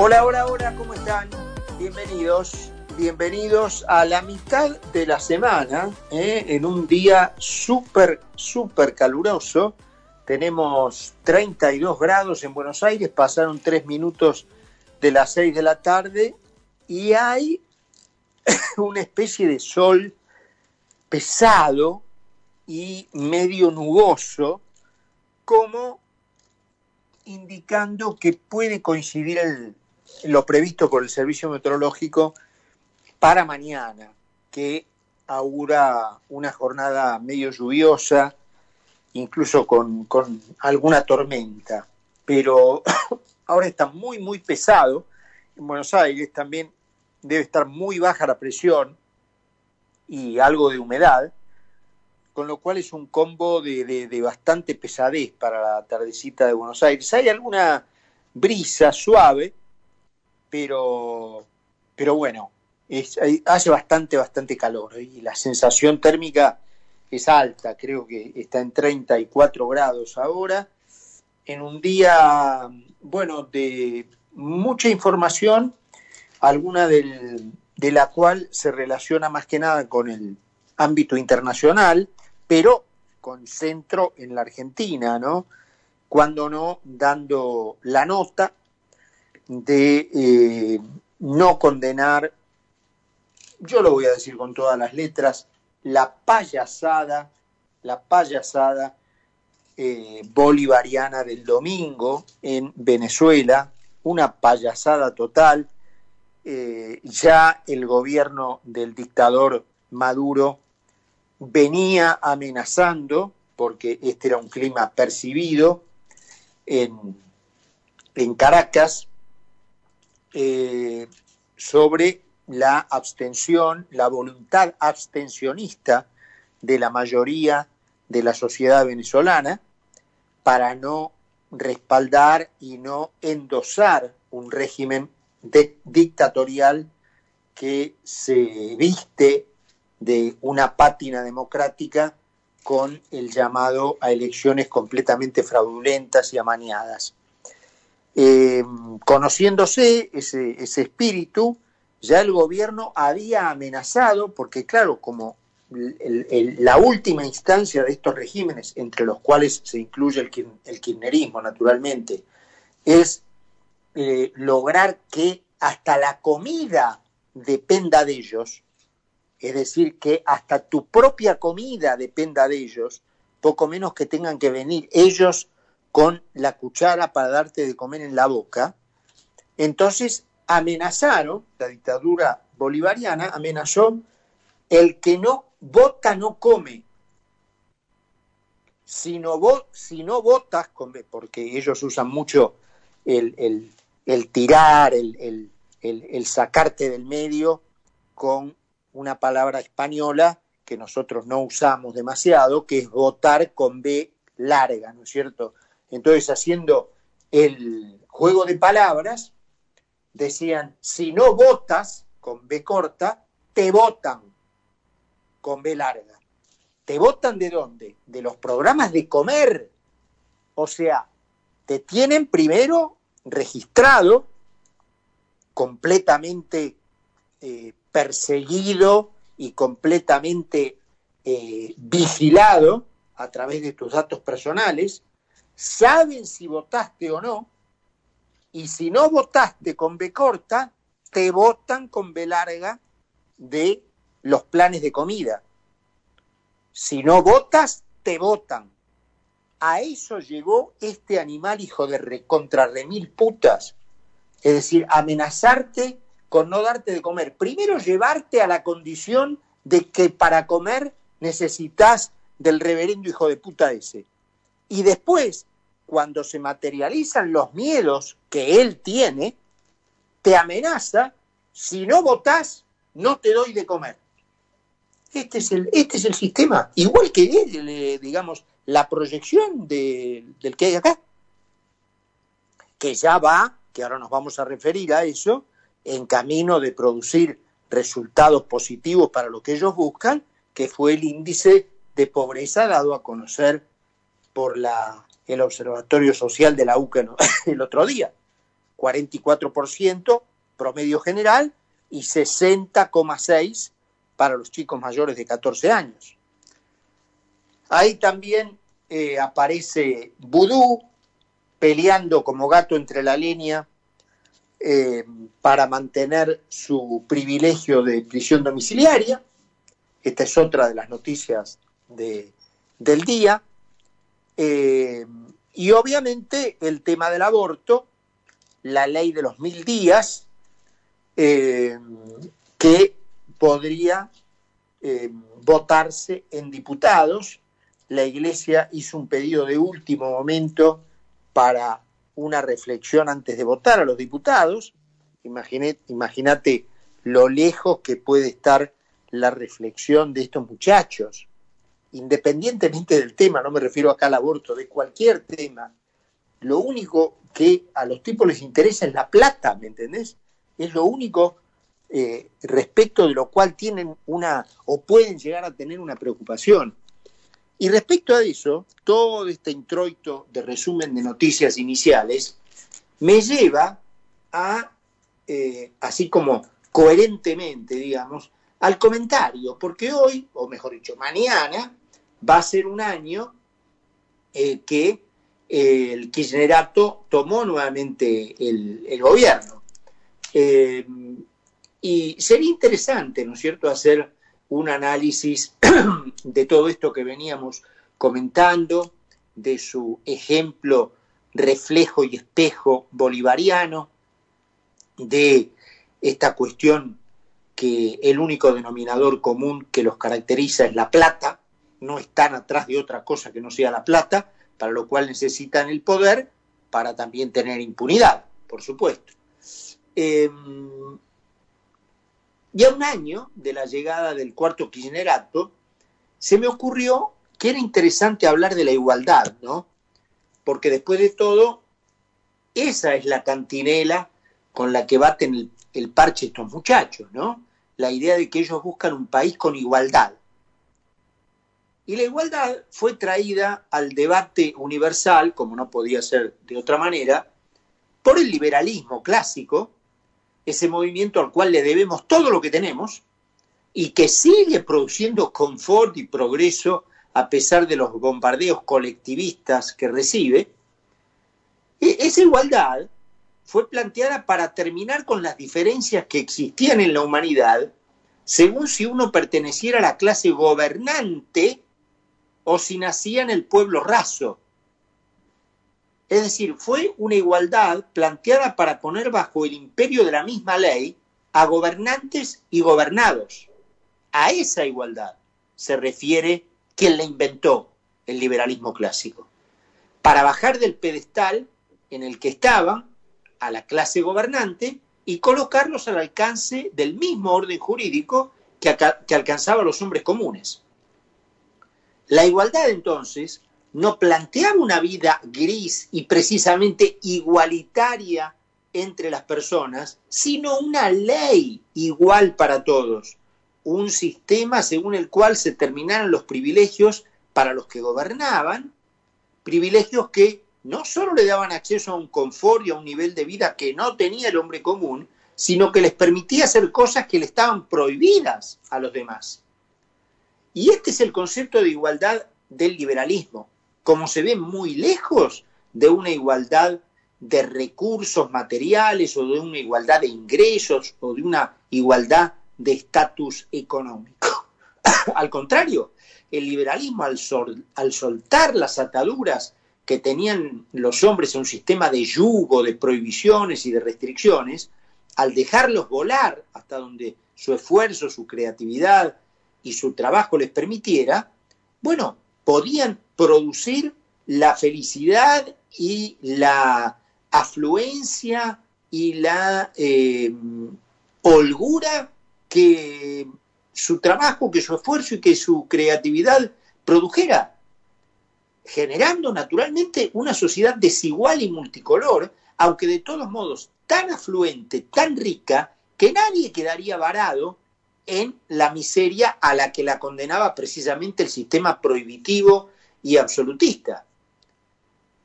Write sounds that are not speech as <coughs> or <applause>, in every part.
Hola, hola, hola, ¿cómo están? Bienvenidos, bienvenidos a la mitad de la semana, ¿eh? en un día súper, súper caluroso. Tenemos 32 grados en Buenos Aires, pasaron 3 minutos de las 6 de la tarde y hay <laughs> una especie de sol pesado y medio nuboso, como indicando que puede coincidir el, lo previsto por el Servicio Meteorológico para mañana, que augura una jornada medio lluviosa, incluso con, con alguna tormenta. Pero <coughs> ahora está muy, muy pesado. En Buenos Aires también debe estar muy baja la presión y algo de humedad, con lo cual es un combo de, de, de, bastante pesadez para la tardecita de Buenos Aires. Hay alguna brisa suave, pero, pero bueno, es, hace bastante, bastante calor y la sensación térmica es alta, creo que está en 34 grados ahora, en un día, bueno, de mucha información, alguna del, de la cual se relaciona más que nada con el ámbito internacional, pero con centro en la Argentina, ¿no? Cuando no dando la nota de eh, no condenar, yo lo voy a decir con todas las letras, la payasada, la payasada eh, bolivariana del domingo en Venezuela, una payasada total. Eh, ya el gobierno del dictador Maduro venía amenazando, porque este era un clima percibido en, en Caracas, eh, sobre la abstención, la voluntad abstencionista de la mayoría de la sociedad venezolana para no respaldar y no endosar un régimen dictatorial que se viste de una pátina democrática con el llamado a elecciones completamente fraudulentas y amañadas. Eh, conociéndose ese, ese, espíritu, ya el gobierno había amenazado, porque claro, como la última instancia de estos regímenes, entre los cuales se incluye el, el kirchnerismo, naturalmente, es eh, lograr que hasta la comida dependa de ellos, es decir, que hasta tu propia comida dependa de ellos, poco menos que tengan que venir ellos con la cuchara para darte de comer en la boca, entonces amenazaron, la dictadura bolivariana amenazó, el que no vota no come. Si no, vo, no votas, porque ellos usan mucho el, tirar, el, el, sacarte del medio con una palabra española que nosotros no usamos demasiado, que es votar con B larga, ¿no es cierto? Entonces, haciendo el juego de palabras, decían, si no votas con B corta, te votan con B larga. ¿Te votan de dónde? De los programas de comer. O sea, te tienen primero registrado, completamente eh, perseguido y completamente eh, vigilado a través de tus datos personales, saben si votaste o no, y si no votaste con B corta, te votan con B larga de los planes de comida. Si no votas, te votan. A eso llegó este animal hijo de recontra remil putas. Es decir, amenazarte con no darte de comer. Primero llevarte a la condición de que para comer necesitas del reverendo hijo de puta ese. Y después cuando se materializan los miedos que él tiene, te amenaza, si no votás, no te doy de comer. Este es el, este es el sistema, igual que él, digamos, la proyección de, del que hay acá, que ya va, que ahora nos vamos a referir a eso, en camino de producir resultados positivos para lo que ellos buscan, que fue el índice de pobreza dado a conocer por la el Observatorio Social de la UCA <laughs> el otro día. 44% promedio general y 60,6% para los chicos mayores de 14 años. Ahí también eh, aparece Vudú peleando como gato entre la línea eh, para mantener su privilegio de prisión domiciliaria. Esta es otra de las noticias del día. Eh, y obviamente el tema del aborto, la ley de los mil días, que podría eh, votarse en diputados. La Iglesia hizo un pedido de último momento para una reflexión antes de votar a los diputados. Imagínate lo lejos que puede estar la reflexión de estos muchachos, independientemente del tema, no me refiero acá al aborto, de cualquier tema, lo único que a los tipos les interesa es la plata, ¿me entendés? Es lo único eh, respecto de lo cual tienen una o pueden llegar a tener una preocupación. Y respecto a eso, todo este introito de resumen de noticias iniciales me lleva a, eh, así como coherentemente, digamos, al comentario, porque hoy, o mejor dicho, mañana, va a ser un año eh, que el kirchnerato tomó nuevamente el, el gobierno. Y sería interesante, ¿no es cierto?, hacer un análisis <clears throat> de todo esto que veníamos comentando, de su ejemplo, reflejo y espejo bolivariano, de esta cuestión que el único denominador común que los caracteriza es la plata, no están atrás de otra cosa que no sea la plata, para lo cual necesitan el poder para también tener impunidad, por supuesto. Em, y a un año de la llegada del cuarto kirchnerato, se me ocurrió que era interesante hablar de la igualdad, ¿no? Porque después de todo, esa es la cantinela con la que baten el, el parche estos muchachos, ¿no? La idea de que ellos buscan un país con igualdad. Y la igualdad fue traída al debate universal, como no podía ser de otra manera, por el liberalismo clásico, ese movimiento al cual le debemos todo lo que tenemos y que sigue produciendo confort y progreso a pesar de los bombardeos colectivistas que recibe, e-, esa igualdad fue planteada para terminar con las diferencias que existían en la humanidad según si uno perteneciera a la clase gobernante o si nacía en el pueblo raso. Es decir, fue una igualdad planteada para poner bajo el imperio de la misma ley a gobernantes y gobernados. A esa igualdad se refiere quien la inventó, el liberalismo clásico. Para bajar del pedestal en el que estaban a la clase gobernante y colocarlos al alcance del mismo orden jurídico que, que alcanzaba a los hombres comunes. La igualdad entonces no planteaba una vida gris y precisamente igualitaria entre las personas, sino una ley igual para todos, un sistema según el cual se terminaran los privilegios para los que gobernaban, privilegios que no solo le daban acceso a un confort y a un nivel de vida que no tenía el hombre común, sino que les permitía hacer cosas que le estaban prohibidas a los demás. Y este es el concepto de igualdad del liberalismo, como se ve muy lejos de una igualdad de recursos materiales o de una igualdad de ingresos o de una igualdad de estatus económico. <coughs> al contrario, el liberalismo al, al, soltar las ataduras que tenían los hombres en un sistema de yugo, de prohibiciones y de restricciones, al dejarlos volar hasta donde su esfuerzo, su creatividad y su trabajo les permitiera, bueno, podían producir la felicidad y la afluencia y la eh, holgura que su trabajo, que su esfuerzo y que su creatividad produjera, generando naturalmente una sociedad desigual y multicolor, aunque de todos modos tan afluente, tan rica, que nadie quedaría varado en la miseria a la que la condenaba precisamente el sistema prohibitivo y absolutista.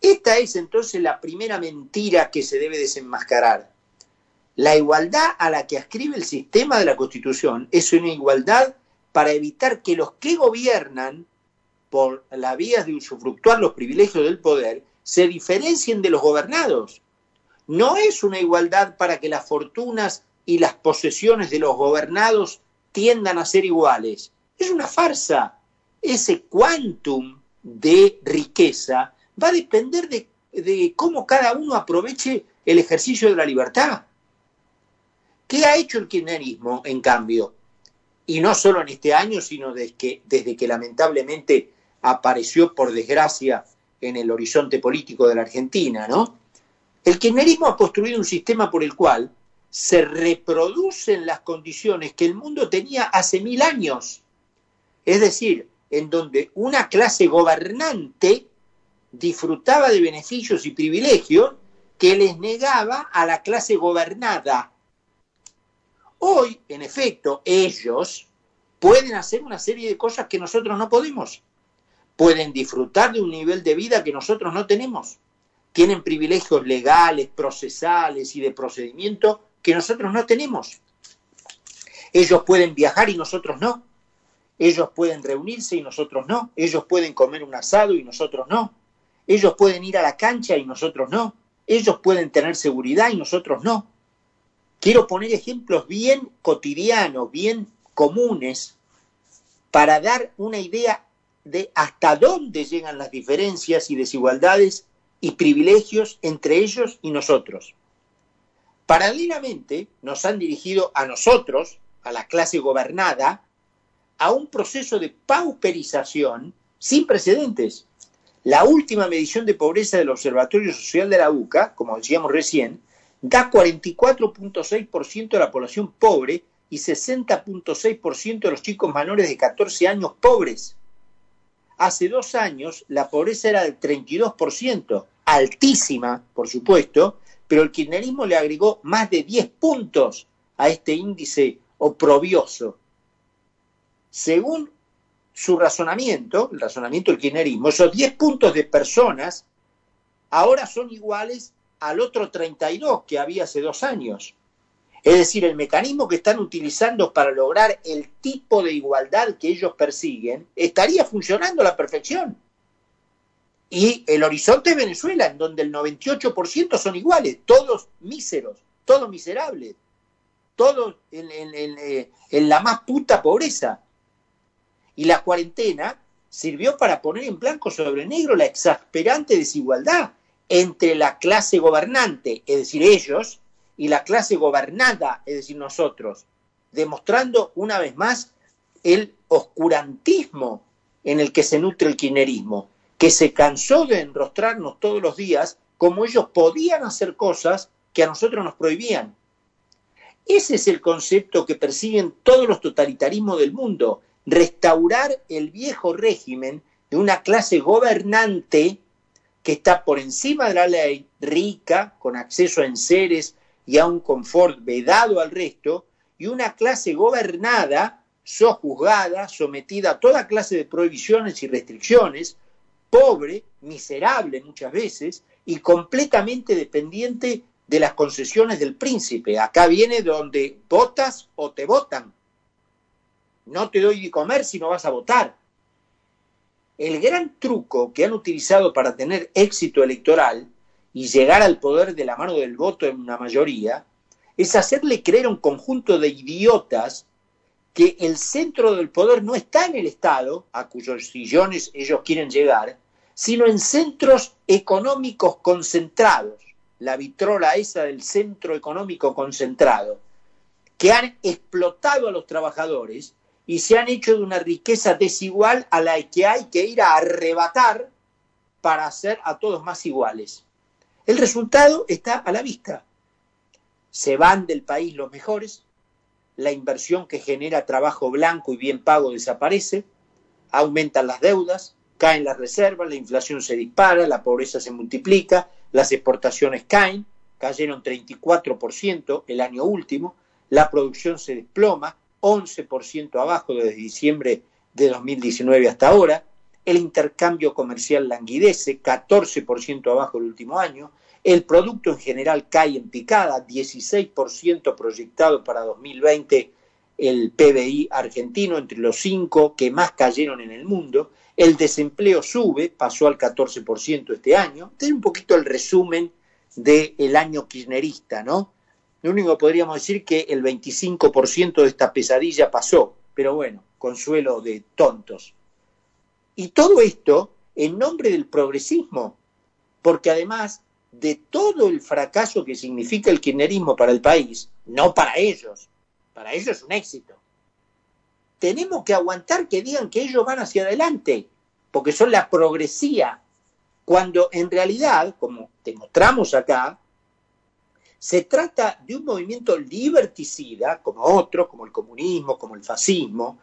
Esta es entonces la primera mentira que se debe desenmascarar. La igualdad a la que ascribe el sistema de la Constitución es una igualdad para evitar que los que gobiernan por la vía de usufructuar los privilegios del poder se diferencien de los gobernados. No es una igualdad para que las fortunas y las posesiones de los gobernados tiendan a ser iguales. Es una farsa. Ese quantum de riqueza va a depender de, de cómo cada uno aproveche el ejercicio de la libertad. ¿Qué ha hecho el kirchnerismo, en cambio? Y no solo en este año, sino desde que, desde que lamentablemente apareció, por desgracia, en el horizonte político de la Argentina, ¿no? El kirchnerismo ha construido un sistema por el cual se reproducen las condiciones que el mundo tenía hace mil años. Es decir, en donde una clase gobernante disfrutaba de beneficios y privilegios que les negaba a la clase gobernada. Hoy, en efecto, ellos pueden hacer una serie de cosas que nosotros no podemos. Pueden disfrutar de un nivel de vida que nosotros no tenemos. Tienen privilegios legales, procesales y de procedimiento que nosotros no tenemos. Ellos pueden viajar y nosotros no. Ellos pueden reunirse y nosotros no. Ellos pueden comer un asado y nosotros no. Ellos pueden ir a la cancha y nosotros no. Ellos pueden tener seguridad y nosotros no. Quiero poner ejemplos bien cotidianos, bien comunes, para dar una idea de hasta dónde llegan las diferencias y desigualdades y privilegios entre ellos y nosotros. Paralelamente, nos han dirigido a nosotros, a la clase gobernada, a un proceso de pauperización sin precedentes. La última medición de pobreza del Observatorio Social de la UCA, como decíamos recién, da 44.6% de la población pobre y 60.6% de los chicos menores de 14 años pobres. Hace dos años la pobreza era del 32%, altísima, por supuesto, pero el kirchnerismo le agregó más de 10 puntos a este índice oprobioso. Según su razonamiento, el razonamiento del kirchnerismo, esos 10 puntos de personas ahora son iguales al otro 32 que había hace dos años. Es decir, el mecanismo que están utilizando para lograr el tipo de igualdad que ellos persiguen estaría funcionando a la perfección. Y el horizonte es Venezuela, en donde el 98% son iguales, todos míseros, todos miserables, todos en, eh, en la más puta pobreza. Y la cuarentena sirvió para poner en blanco sobre negro la exasperante desigualdad entre la clase gobernante, es decir, ellos, y la clase gobernada, es decir, nosotros, demostrando una vez más el oscurantismo en el que se nutre el kirchnerismo, que se cansó de enrostrarnos todos los días como ellos podían hacer cosas que a nosotros nos prohibían. Ese es el concepto que persiguen todos los totalitarismos del mundo, restaurar el viejo régimen de una clase gobernante que está por encima de la ley, rica, con acceso a enseres y a un confort vedado al resto, y una clase gobernada, sojuzgada, sometida a toda clase de prohibiciones y restricciones, pobre, miserable muchas veces, y completamente dependiente de las concesiones del príncipe. Acá viene donde votas o te votan. No te doy de comer si no vas a votar. El gran truco que han utilizado para tener éxito electoral y llegar al poder de la mano del voto en una mayoría es hacerle creer a un conjunto de idiotas que el centro del poder no está en el Estado, a cuyos sillones ellos quieren llegar, sino en centros económicos concentrados, la vitrola esa del centro económico concentrado, que han explotado a los trabajadores y se han hecho de una riqueza desigual a la que hay que ir a arrebatar para hacer a todos más iguales. El resultado está a la vista. Se van del país los mejores, la inversión que genera trabajo blanco y bien pago desaparece, aumentan las deudas, caen las reservas, la inflación se dispara, la pobreza se multiplica, las exportaciones caen, cayeron 34% el año último, la producción se desploma, 11% abajo desde diciembre de 2019 hasta ahora, el intercambio comercial languidece, 14% abajo el último año, el producto en general cae en picada, 16% proyectado para 2020 el PBI argentino, entre los cinco que más cayeron en el mundo, el desempleo sube, pasó al 14% este año. Este es un poquito el resumen del año kirchnerista, ¿no? Lo único que podríamos decir que el 25% de esta pesadilla pasó, pero bueno, consuelo de tontos. Y todo esto en nombre del progresismo, porque además de todo el fracaso que significa el kirchnerismo para el país, no para ellos, para ellos es un éxito. Tenemos que aguantar que digan que ellos van hacia adelante, porque son la progresía, cuando en realidad, como demostramos acá, se trata de un movimiento liberticida, como otros, como el comunismo, como el fascismo,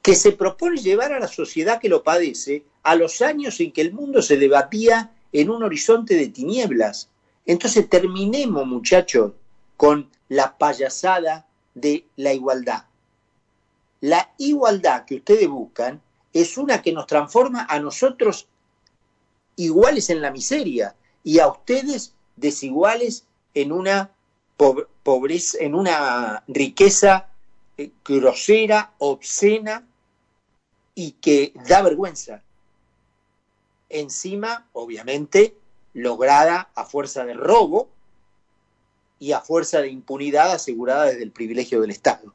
que se propone llevar a la sociedad que lo padece a los años en que el mundo se debatía en un horizonte de tinieblas. Entonces terminemos, muchachos, con la payasada de la igualdad. La igualdad que ustedes buscan es una que nos transforma a nosotros iguales en la miseria y a ustedes desiguales en una pobreza, en una riqueza eh, grosera, obscena y que da vergüenza. Encima, obviamente, lograda a fuerza de robo y a fuerza de impunidad asegurada desde el privilegio del Estado.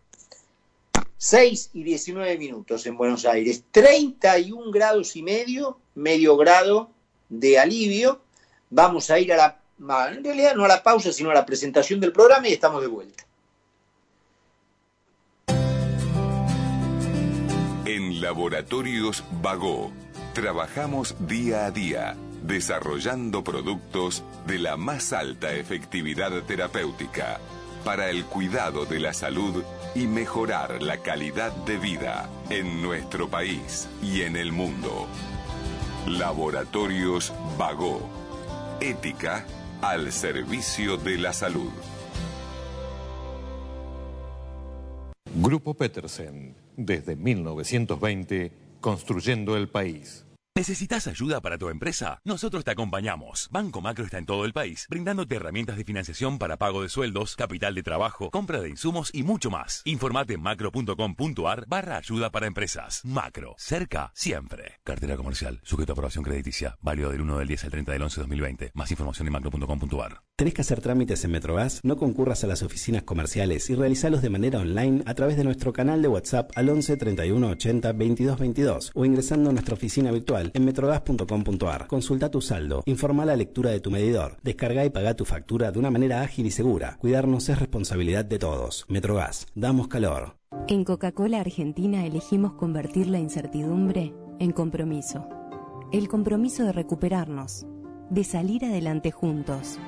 6 y 19 minutos en Buenos Aires, 31 grados y medio, medio grado de alivio. Vamos a ir a la, en realidad no a la pausa, sino a la presentación del programa y estamos de vuelta. En Laboratorios Vago, trabajamos día a día desarrollando productos de la más alta efectividad terapéutica para el cuidado de la salud y mejorar la calidad de vida en nuestro país y en el mundo. Laboratorios Vago. Ética al servicio de la salud. Grupo Petersen, desde 1920, construyendo el país. ¿Necesitas ayuda para tu empresa? Nosotros te acompañamos. Banco Macro está en todo el país, brindándote herramientas de financiación para pago de sueldos, capital de trabajo, compra de insumos y mucho más. Informate en macro.com.ar barra ayuda para empresas. Macro, cerca siempre. Cartera comercial, sujeto a aprobación crediticia, válido del 1 del 10 al 30 del 11 de 2020. Más información en macro.com.ar. ¿Tenés que hacer trámites en Metrogas? No concurras a las oficinas comerciales y realizalos de manera online a través de nuestro canal de WhatsApp al 11 31 80 22 22 o ingresando a nuestra oficina virtual en metrogas.com.ar. Consulta tu saldo, informa la lectura de tu medidor, descarga y paga tu factura de una manera ágil y segura. Cuidarnos es responsabilidad de todos. Metrogas, damos calor. En Coca-Cola Argentina elegimos convertir la incertidumbre en compromiso. El compromiso de recuperarnos, de salir adelante juntos.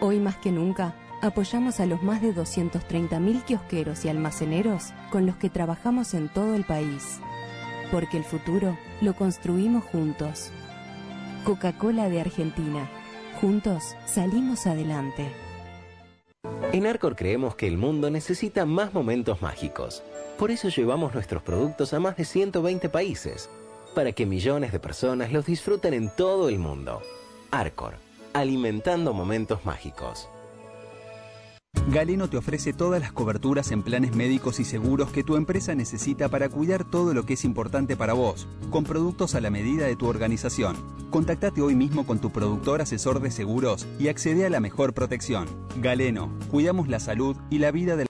Hoy más que nunca, apoyamos a los más de 230.000 kiosqueros y almaceneros con los que trabajamos en todo el país porque el futuro lo construimos juntos. Coca-Cola de Argentina. Juntos salimos adelante. En Arcor creemos que el mundo necesita más momentos mágicos. Por eso llevamos nuestros productos a más de 120 países, para que millones de personas los disfruten en todo el mundo. Arcor, alimentando momentos mágicos. Galeno te ofrece todas las coberturas en planes médicos y seguros que tu empresa necesita para cuidar todo lo que es importante para vos, con productos a la medida de tu organización. Contactate hoy mismo con tu productor asesor de seguros y accede a la mejor protección. Galeno, cuidamos la salud y la vida de